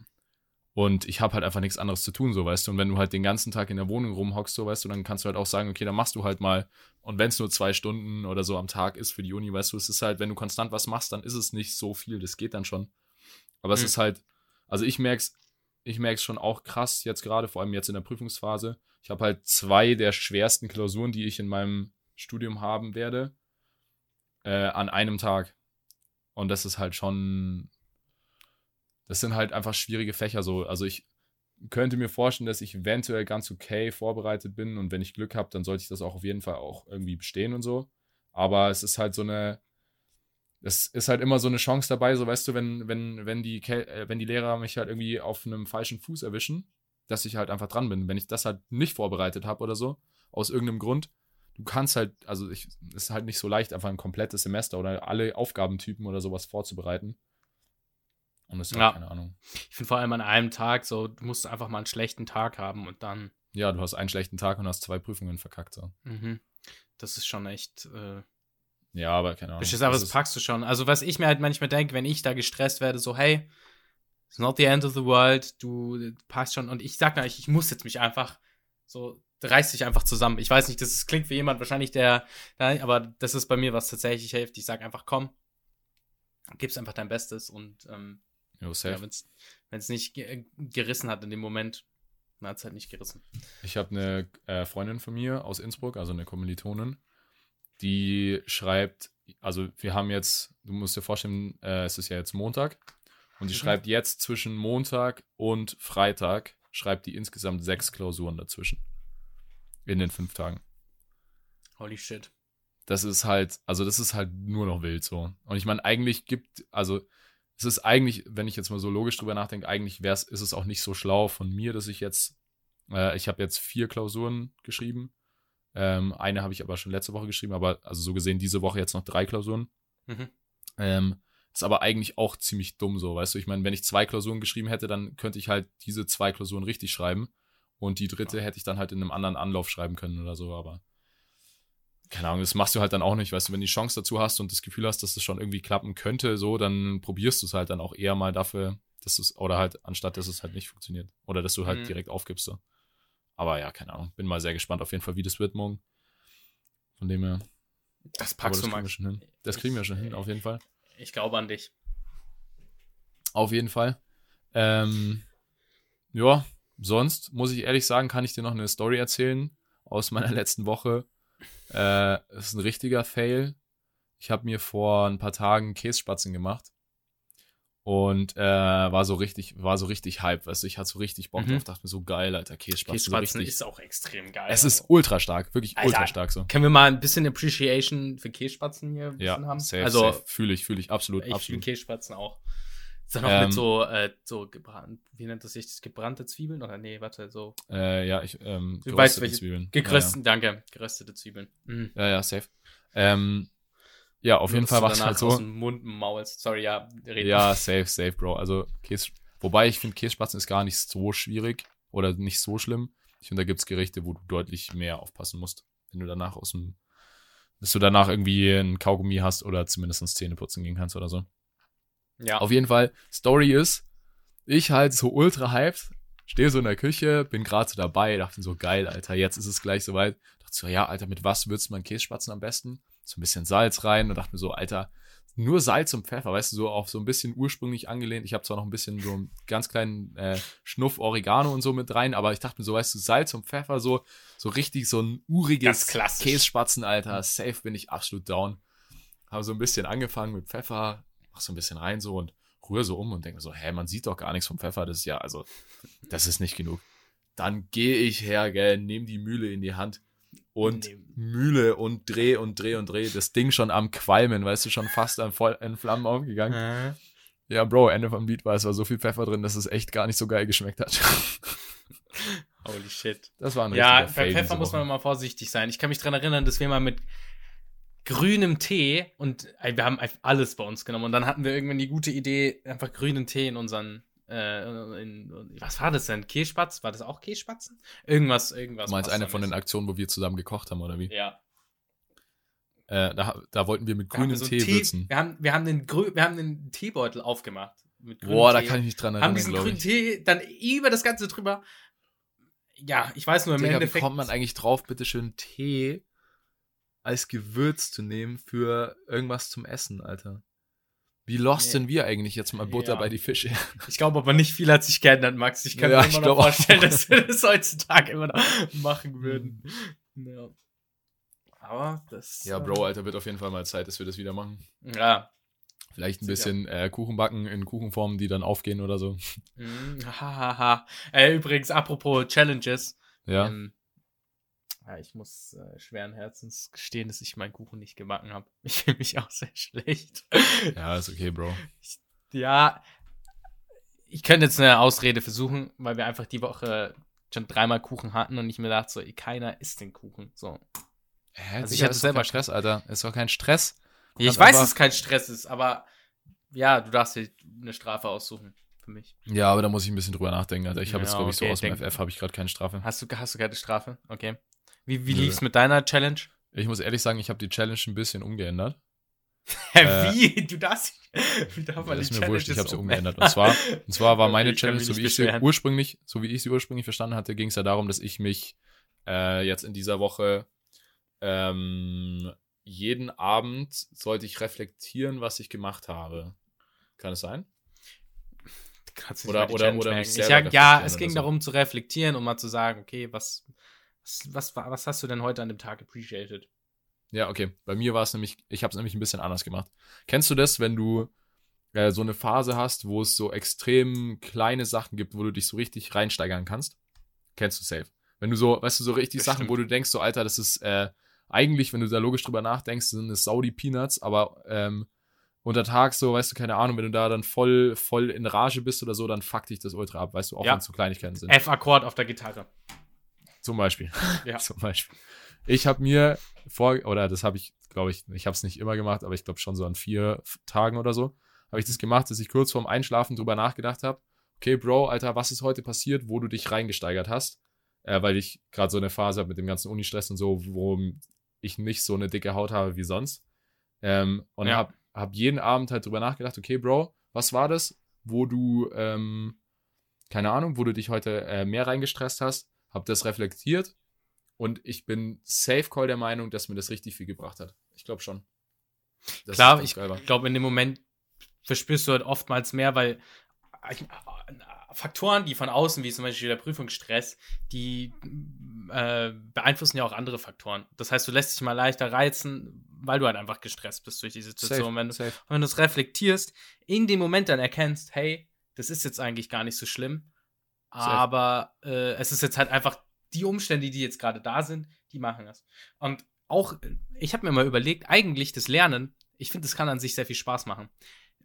Und ich habe halt einfach nichts anderes zu tun, so weißt du. Und wenn du halt den ganzen Tag in der Wohnung rumhockst, so weißt du, dann kannst du halt auch sagen, okay, dann machst du halt mal. Und wenn es nur zwei Stunden oder so am Tag ist für die Uni, weißt du, es ist halt, wenn du konstant was machst, dann ist es nicht so viel. Das geht dann schon. Aber mhm. es ist halt, also ich merk's, ich merk's schon auch krass jetzt gerade, vor allem jetzt in der Prüfungsphase. Ich habe halt zwei der schwersten Klausuren, die ich in meinem Studium haben werde, äh, an einem Tag. Und das ist halt schon das sind halt einfach schwierige Fächer so. Also ich könnte mir vorstellen, dass ich eventuell ganz okay vorbereitet bin und wenn ich Glück habe, dann sollte ich das auch auf jeden Fall auch irgendwie bestehen und so. Aber es ist halt so eine, es ist halt immer so eine Chance dabei, so weißt du, wenn, wenn, wenn die, äh, wenn die Lehrer mich halt irgendwie auf einem falschen Fuß erwischen, dass ich halt einfach dran bin. Wenn ich das halt nicht vorbereitet habe oder so, aus irgendeinem Grund, du kannst halt, also es ist halt nicht so leicht, einfach ein komplettes Semester oder alle Aufgabentypen oder sowas vorzubereiten. Und das ist ja. keine Ahnung. Ich finde vor allem an einem Tag so, du musst einfach mal einen schlechten Tag haben und dann. Ja, du hast einen schlechten Tag und hast zwei Prüfungen verkackt. So. Mhm. Das ist schon echt. Äh, ja, aber keine Ahnung. Das ist aber das packst du schon. Also, was ich mir halt manchmal denke, wenn ich da gestresst werde, so, hey, it's not the end of the world, du packst schon. Und ich sag gleich, ich muss jetzt mich einfach so, reiß dich einfach zusammen. Ich weiß nicht, das klingt für jemand wahrscheinlich der, aber das ist bei mir was tatsächlich hilft. Ich sag einfach, komm, gibst einfach dein Bestes und ähm, ja, wenn es nicht gerissen hat in dem Moment, dann hat es halt nicht gerissen. Ich habe eine äh, Freundin von mir aus Innsbruck, also eine Kommilitonin, die schreibt, also wir haben jetzt, du musst dir vorstellen, äh, es ist ja jetzt Montag und die mhm. schreibt jetzt zwischen Montag und Freitag, schreibt die insgesamt sechs Klausuren dazwischen. In den fünf Tagen. Holy shit. Das ist halt, also das ist halt nur noch wild so. Und ich meine, eigentlich gibt, also es ist eigentlich, wenn ich jetzt mal so logisch drüber nachdenke, eigentlich wär's, ist es auch nicht so schlau von mir, dass ich jetzt, äh, ich habe jetzt vier Klausuren geschrieben. Ähm, eine habe ich aber schon letzte Woche geschrieben, aber also so gesehen diese Woche jetzt noch drei Klausuren. Mhm. Ähm, ist aber eigentlich auch ziemlich dumm so, weißt du? Ich meine, wenn ich zwei Klausuren geschrieben hätte, dann könnte ich halt diese zwei Klausuren richtig schreiben und die dritte ja. hätte ich dann halt in einem anderen Anlauf schreiben können oder so, aber keine Ahnung, das machst du halt dann auch nicht, weißt du, wenn du die Chance dazu hast und das Gefühl hast, dass das schon irgendwie klappen könnte, so, dann probierst du es halt dann auch eher mal dafür, dass es, oder halt, anstatt dass es halt nicht funktioniert. Oder dass du halt mhm. direkt aufgibst, so. Aber ja, keine Ahnung, bin mal sehr gespannt auf jeden Fall, wie das wird morgen. Von dem her. Das packst das du mal. Schon hin. Das kriegen wir schon hin, auf jeden Fall. Ich glaube an dich. Auf jeden Fall. Ähm, ja, sonst muss ich ehrlich sagen, kann ich dir noch eine Story erzählen aus meiner [LAUGHS] letzten Woche. Äh, es ist ein richtiger Fail. Ich habe mir vor ein paar Tagen Kässpatzen gemacht und äh, war so richtig, war so richtig hype, weißt du, ich hatte so richtig Bock Mhm. drauf, dachte mir so geil, Alter, Kässpatzen, so Kässpatzen richtig. ist auch extrem geil. es ist also. ultra stark, wirklich Alter, ultra stark so. Können wir mal ein bisschen Appreciation für Kässpatzen hier Ja, haben? safe, also, safe, fühle ich, fühle ich, absolut, ich absolut. Kässpatzen auch. Ist dann noch Ähm, mit so, äh, so gebrannt, wie nennt das sich, das gebrannte Zwiebeln? Oder nee, warte, so Äh, ja, ich, ähm, Du geröstete weißt, welche- Zwiebeln. gekröstete, danke, geröstete Zwiebeln. Mhm. Ja, ja, ja, safe. Ähm, ja, auf jeden Fall war es halt so. aus dem Mund maulst. Sorry, ja, reden. Ja, safe, safe, Bro. Also Käse, wobei ich finde, Kässpatzen ist gar nicht so schwierig oder nicht so schlimm. Ich finde, da gibt's Gerichte, wo du deutlich mehr aufpassen musst, wenn du danach aus dem, dass du danach irgendwie ein Kaugummi hast oder zumindest Zähne putzen gehen kannst oder so. ja. Auf jeden Fall, Story ist, ich halt so ultra hyped, stehe so in der Küche, bin gerade so dabei, dachte so, geil, Alter, jetzt ist es gleich soweit. Dachte so, ja, Alter, mit was würzt man Kässpatzen am besten? So ein bisschen Salz rein und dachte mir so, Alter, nur Salz und Pfeffer, weißt du, so auf so ein bisschen ursprünglich angelehnt. Ich habe zwar noch ein bisschen so einen ganz kleinen äh, Schnuff Oregano und so mit rein, aber ich dachte mir so, weißt du, Salz und Pfeffer, so, so richtig so ein uriges. Kässpatzen, Alter. Safe bin ich absolut down. Habe so ein bisschen angefangen mit Pfeffer, mach so ein bisschen rein so und rühre so um und denke so, hä, man sieht doch gar nichts vom Pfeffer, das ist ja, also, das ist nicht genug. Dann gehe ich her, gell, nehme die Mühle in die Hand und Nehm- Mühle und dreh und dreh und dreh, das Ding schon am Qualmen, weißt du, schon fast an voll in Flammen aufgegangen. Äh, Ja, Bro, Ende vom Lied war, es war so viel Pfeffer drin, dass es echt gar nicht so geil geschmeckt hat. [LAUGHS] Holy shit. Das war ein Ja, bei Pfeffer muss man mal vorsichtig sein. Ich kann mich dran erinnern, dass wir mal mit grünem Tee und wir haben alles bei uns genommen und dann hatten wir irgendwann die gute Idee, einfach grünen Tee in unseren äh, in, was war das denn? Kässpatz? War das auch Kässpatzen? Irgendwas, irgendwas. Du meinst eine von den. Aktionen, wo wir zusammen gekocht haben, oder wie? Ja. Äh, da, da wollten wir mit haben grünem so Tee, würzen. Wir haben, wir haben den Grü wir haben den Teebeutel aufgemacht. Mit grünem Boah, da Tee. kann ich mich dran haben erinnern, diesen glaube grünen ich. Tee dann über das Ganze drüber. Ja, ich weiß nur im Digga, wie Endeffekt. kommt man eigentlich drauf, bitteschön Tee als Gewürz zu nehmen für irgendwas zum Essen, Alter? Wie lost Nee. sind wir eigentlich jetzt mal Butter Ja. bei die Fische? [LAUGHS] Ich glaube aber nicht viel hat sich geändert, Max. Ich kann Ja, mir immer noch vorstellen, dass wir das heutzutage immer noch machen würden. Ja. Aber das. Ja, Bro, Alter, wird auf jeden Fall mal Zeit, dass wir das wieder machen. Ja. Vielleicht ein Sicher. bisschen äh, Kuchen backen in Kuchenformen, die dann aufgehen oder so. Mhm. [LAUGHS] Hahaha. äh, übrigens, apropos Challenges. Ja. Ähm, ja, ich muss äh, schweren Herzens gestehen, dass ich meinen Kuchen nicht gebacken habe. [LAUGHS] Ich fühle mich auch sehr schlecht. [LAUGHS] Ja, ist okay, Bro. Ja, ich könnte jetzt eine Ausrede versuchen, weil wir einfach die Woche schon dreimal Kuchen hatten und ich mir dachte, so, ey, keiner isst den Kuchen. So. Hä, Also ich hatte selber Stress, Alter. Ist doch kein Stress. Ich Ganz weiß, dass es kein Stress ist, aber ja, du darfst dir eine Strafe aussuchen für mich. Ja, aber da muss ich ein bisschen drüber nachdenken, Alter. Ich habe Ja, jetzt, glaube ich, so aus dem FF habe ich gerade keine Strafe. Hast du, hast du keine Strafe? Okay. Wie, wie lief's mit deiner Challenge? Ich muss ehrlich sagen, ich habe die Challenge ein bisschen umgeändert. Hä, Äh, wie? Du darfst. Wie darf man Ja, ist mir wurscht, ich habe sie umgeändert. Und zwar, [LAUGHS] und zwar war meine Challenge, so wie ich sie ursprünglich, so wie ich sie ursprünglich verstanden hatte, ging es ja darum, dass ich mich äh, jetzt in dieser Woche ähm, jeden Abend sollte ich reflektieren, was ich gemacht habe. Kann es sein? Kannst du Oder- oder- oder mich merken. Ich selber sag, ja, es ging so. darum zu reflektieren und mal zu sagen, okay, was, was, was, was hast du denn heute an dem Tag appreciated? Ja, okay. Bei mir war es nämlich, ich habe es nämlich ein bisschen anders gemacht. Kennst du das, wenn du äh, so eine Phase hast, wo es so extrem kleine Sachen gibt, wo du dich so richtig reinsteigern kannst? Kennst du safe. Wenn du so, weißt du, so richtig Bestimmt. Sachen, wo du denkst, so, Alter, das ist äh, eigentlich, wenn du da logisch drüber nachdenkst, sind es Saudi Peanuts, aber ähm, unter Tag so, weißt du, keine Ahnung, wenn du da dann voll, voll in Rage bist oder so, dann fuck dich das ultra ab, weißt du, auch Ja. wenn es so Kleinigkeiten sind. F-Akkord auf der Gitarre. Zum Beispiel. [LAUGHS] Ja. Zum Beispiel. Ich habe mir vor, oder das habe ich, glaube ich, ich habe es nicht immer gemacht, aber ich glaube schon so an vier Tagen oder so, habe ich das gemacht, dass ich kurz vorm Einschlafen drüber nachgedacht habe, okay, Bro, Alter, was ist heute passiert, wo du dich reingesteigert hast? Äh, weil ich gerade so eine Phase habe mit dem ganzen Unistress und so, wo ich nicht so eine dicke Haut habe wie sonst. Ähm, und Ja. habe hab jeden Abend halt drüber nachgedacht, okay, Bro, was war das, wo du, ähm, keine Ahnung, wo du dich heute äh, mehr reingestresst hast, habe das reflektiert und ich bin safe call der Meinung, dass mir das richtig viel gebracht hat. Ich glaube schon. Dass Klar, ich glaube, in dem Moment verspürst du halt oftmals mehr, weil Faktoren, die von außen, wie zum Beispiel der Prüfungsstress, die äh, beeinflussen ja auch andere Faktoren. Das heißt, du lässt dich mal leichter reizen, weil du halt einfach gestresst bist durch die Situation. Safe, wenn, du, wenn du es reflektierst, in dem Moment dann erkennst, hey, das ist jetzt eigentlich gar nicht so schlimm. Aber äh, es ist jetzt halt einfach die Umstände, die jetzt gerade da sind, die machen das. Und auch, ich habe mir mal überlegt, eigentlich das Lernen, ich finde, das kann an sich sehr viel Spaß machen.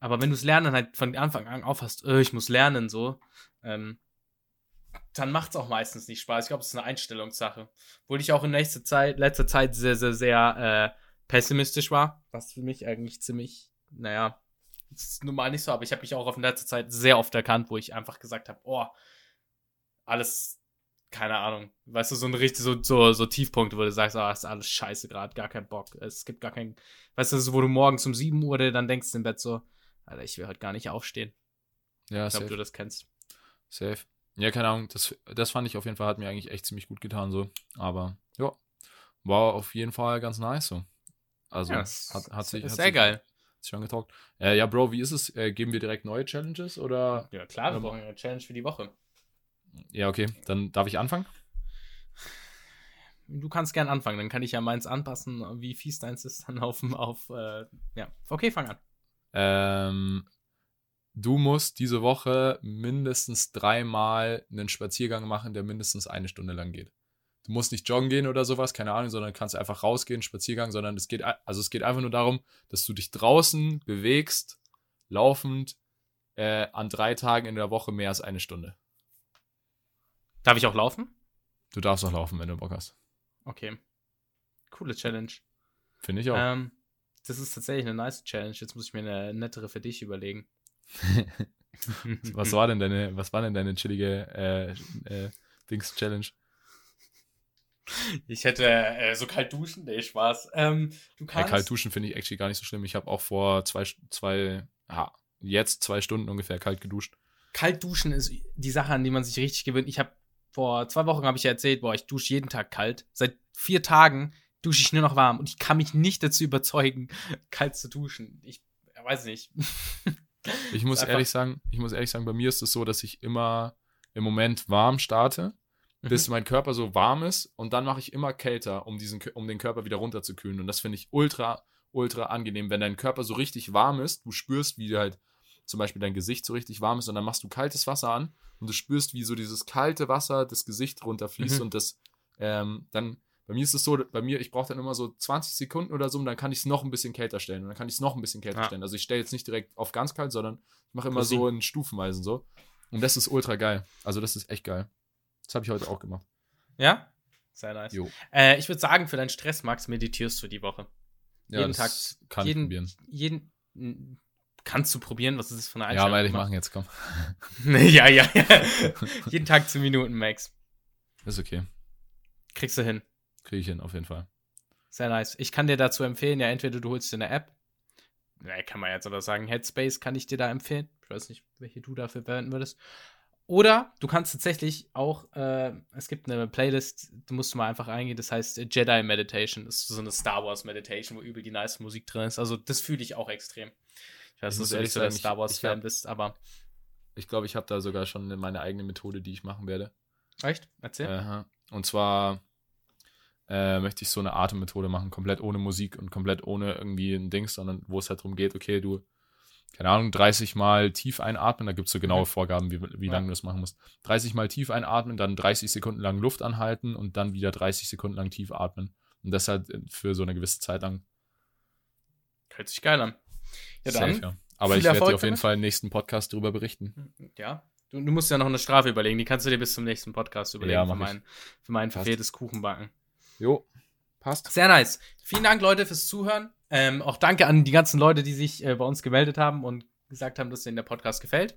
Aber wenn du das Lernen halt von Anfang an aufhast, äh, ich muss lernen, so, ähm, dann macht es auch meistens nicht Spaß. Ich glaube, es ist eine Einstellungssache. Obwohl ich auch in nächster Zeit, letzter Zeit sehr, sehr, sehr äh, pessimistisch war, was für mich eigentlich ziemlich, naja, ist nun mal nicht so, aber ich habe mich auch auf in letzter Zeit sehr oft erkannt, wo ich einfach gesagt habe, oh, alles, keine Ahnung, weißt du, so ein richtig, so, so, so Tiefpunkt, wo du sagst, ah, ist alles scheiße gerade, gar keinen Bock. Es gibt gar keinen, weißt du, so, wo du morgens um 7 Uhr dir dann denkst im Bett so, Alter, ich will heute gar nicht aufstehen. Ja, Ich glaube, du das kennst. Safe. Ja, keine Ahnung, das, das fand ich auf jeden Fall, hat mir eigentlich echt ziemlich gut getan, so. Aber, ja, war auf jeden Fall ganz nice, so. Also, Ja, das hat, hat sich, hat sehr sich, geil. hat sich schon getaugt. Äh, ja, Bro, wie ist es? Äh, geben wir direkt neue Challenges oder? Ja, klar, wir Ähm, brauchen eine Challenge für die Woche. Ja, okay, dann darf ich anfangen? Du kannst gern anfangen, dann kann ich ja meins anpassen, wie fies deins ist dann auf, auf äh, ja. Okay, fang an. Ähm, du musst diese Woche mindestens dreimal einen Spaziergang machen, der mindestens eine Stunde lang geht. Du musst nicht joggen gehen oder sowas, keine Ahnung, sondern kannst einfach rausgehen, Spaziergang, sondern es geht, also es geht einfach nur darum, dass du dich draußen bewegst, laufend, äh, an drei Tagen in der Woche mehr als eine Stunde. Darf ich auch laufen? Du darfst auch laufen, wenn du Bock hast. Okay. Coole Challenge. Finde ich auch. Ähm, das ist tatsächlich eine nice Challenge. Jetzt muss ich mir eine nettere für dich überlegen. [LAUGHS] [LAUGHS] was war denn deine, was war denn deine chillige äh, äh, Dings-Challenge? Ich hätte äh, so kalt duschen, nee, Spaß. Ähm, du Ja, kannst. kalt duschen finde ich actually gar nicht so schlimm. Ich habe auch vor zwei, zwei, ja, jetzt zwei Stunden ungefähr kalt geduscht. Kalt duschen ist die Sache, an die man sich richtig gewöhnt. Ich habe vor zwei Wochen habe ich ja erzählt, boah, ich dusche jeden Tag kalt. Seit vier Tagen dusche ich nur noch warm und ich kann mich nicht dazu überzeugen, [LAUGHS] kalt zu duschen. Ich weiß nicht. [LAUGHS] Ich muss ehrlich sagen, ich muss ehrlich sagen, bei mir ist es so, dass ich immer im Moment warm starte, Mhm. bis mein Körper so warm ist und dann mache ich immer kälter, um diesen, um den Körper wieder runterzukühlen. Und das finde ich ultra, ultra angenehm, wenn dein Körper so richtig warm ist, du spürst, wie halt zum Beispiel dein Gesicht so richtig warm ist und dann machst du kaltes Wasser an und du spürst, wie so dieses kalte Wasser das Gesicht runterfließt Mhm. und das ähm, dann bei mir ist es so, bei mir, ich brauche dann immer so 20 Sekunden oder so und dann kann ich es noch ein bisschen kälter stellen und dann kann ich es noch ein bisschen kälter Ja. stellen. Also ich stelle jetzt nicht direkt auf ganz kalt, sondern ich mache immer Rosinen. so in Stufenweisen so. Und das ist ultra geil. Also das ist echt geil. Das habe ich heute auch gemacht. Ja? Sehr nice. Äh, ich würde sagen, für deinen Stress, Max, meditierst du die Woche. Ja, Jeden Tag, kann jeden. Jeden, kannst du probieren, was ist das für eine Ja, Einstellung? werde ich machen jetzt, komm. [LAUGHS] ja, ja, ja. [LAUGHS] jeden Tag 10 Minuten, Max. Ist okay. Kriegst du hin. Kriege ich hin, auf jeden Fall. Sehr nice. Ich kann dir dazu empfehlen, ja, entweder du holst dir eine App. Ja, kann man jetzt oder sagen, Headspace kann ich dir da empfehlen. Ich weiß nicht, welche du dafür verwenden würdest. Oder du kannst tatsächlich auch, äh, es gibt eine Playlist, du musst mal einfach eingehen, das heißt Jedi Meditation. Das ist so eine Star Wars Meditation, wo übel die nice Musik drin ist. Also das fühle ich auch extrem. Ich weiß, Ich du ehrlich nicht so der sagen, ich- Star Wars-Fan bist, aber. Ich glaube, ich habe da sogar schon meine eigene Methode, die ich machen werde. Echt? Erzähl. Aha. Und zwar äh, möchte ich so eine Atemmethode machen, komplett ohne Musik und komplett ohne irgendwie ein Ding, sondern wo es halt darum geht, okay, du, keine Ahnung, 30 Mal tief einatmen, da gibt es so genaue Mhm. Vorgaben, wie, wie Ja. lange du das machen musst. 30 Mal tief einatmen, dann 30 Sekunden lang Luft anhalten und dann wieder 30 Sekunden lang tief atmen. Und das halt für so eine gewisse Zeit lang. Hört sich geil an. Ja, dann. Safe, ja. Aber ich werde dir auf jeden damit. Fall im nächsten Podcast darüber berichten. Ja. Du, du musst ja noch eine Strafe überlegen. Die kannst du dir bis zum nächsten Podcast überlegen Ja, für, mein, für mein verfehltes Kuchenbacken. Jo, passt. Sehr nice. Vielen Dank, Leute, fürs Zuhören. Ähm, auch danke an die ganzen Leute, die sich äh, bei uns gemeldet haben und gesagt haben, dass ihnen der Podcast gefällt.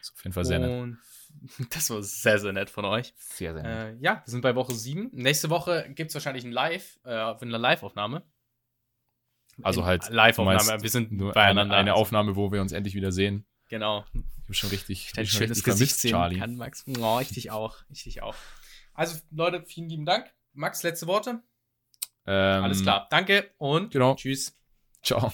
Ist auf jeden Fall sehr nett. und [LAUGHS] das war sehr, sehr nett von euch. Sehr, sehr nett. Äh, ja, wir sind bei Woche 7. Nächste Woche gibt es wahrscheinlich ein Live, äh, eine Live-Aufnahme. Also halt, Live-Aufnahme. Wir sind Nur eine, beieinander. eine also, Aufnahme, wo wir uns endlich wieder sehen. Genau. Ich habe schon richtig, ich schon schönes richtig Gesicht vermisst, sehen Charlie. kann, Max. Oh, ich dich auch. Ich dich auch. Also, Leute, vielen lieben Dank. Max, letzte Worte. Ähm, Alles klar. Danke und genau. tschüss. Ciao.